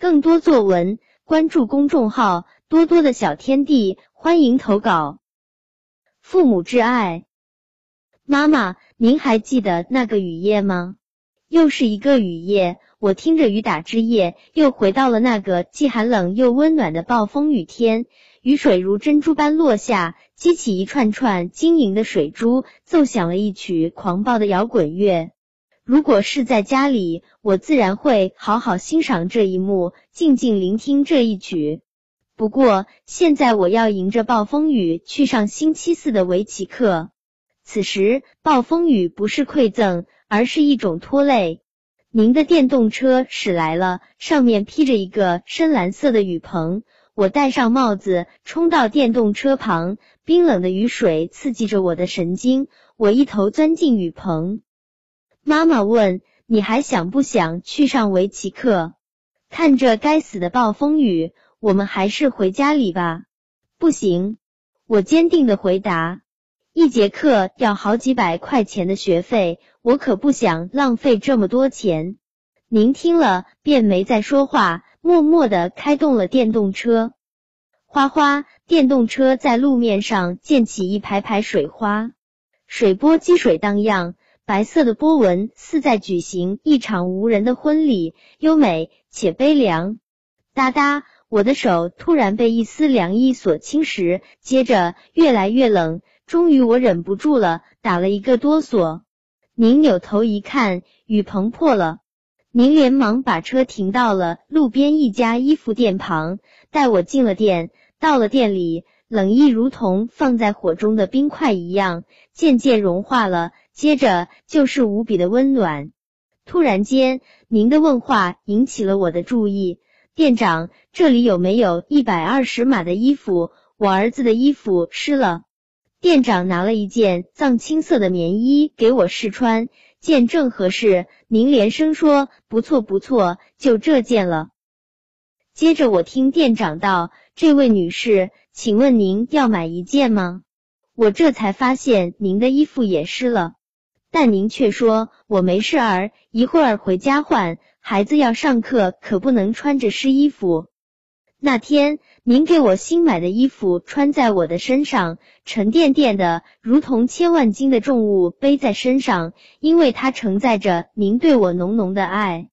更多作文关注公众号多多的小天地，欢迎投稿。父母之爱，妈妈，您还记得那个雨夜吗？又是一个雨夜，我听着雨打之夜，又回到了那个既寒冷又温暖的暴风雨天。雨水如珍珠般落下，激起一串串晶莹的水珠，奏响了一曲狂暴的摇滚乐。如果是在家里，我自然会好好欣赏这一幕，静静聆听这一曲。不过现在我要迎着暴风雨去上星期四的围棋课。此时，暴风雨不是馈赠。而是一种拖累。您的电动车驶来了，上面披着一个深蓝色的雨棚。我戴上帽子，冲到电动车旁，冰冷的雨水刺激着我的神经。我一头钻进雨棚。妈妈问：“你还想不想去上围棋课？”看着该死的暴风雨，我们还是回家里吧。不行，我坚定的回答。一节课要好几百块钱的学费。我可不想浪费这么多钱。您听了便没再说话，默默的开动了电动车。哗哗，电动车在路面上溅起一排排水花，水波积水荡漾，白色的波纹似在举行一场无人的婚礼，优美且悲凉。哒哒，我的手突然被一丝凉意所侵蚀，接着越来越冷，终于我忍不住了，打了一个哆嗦。您扭头一看，雨棚破了。您连忙把车停到了路边一家衣服店旁，带我进了店。到了店里，冷意如同放在火中的冰块一样，渐渐融化了。接着就是无比的温暖。突然间，您的问话引起了我的注意：“店长，这里有没有一百二十码的衣服？我儿子的衣服湿了。”店长拿了一件藏青色的棉衣给我试穿，见正合适，您连声说不错不错，就这件了。接着我听店长道：“这位女士，请问您要买一件吗？”我这才发现您的衣服也湿了，但您却说我没事儿，一会儿回家换，孩子要上课，可不能穿着湿衣服。那天，您给我新买的衣服穿在我的身上，沉甸甸的，如同千万斤的重物背在身上，因为它承载着您对我浓浓的爱。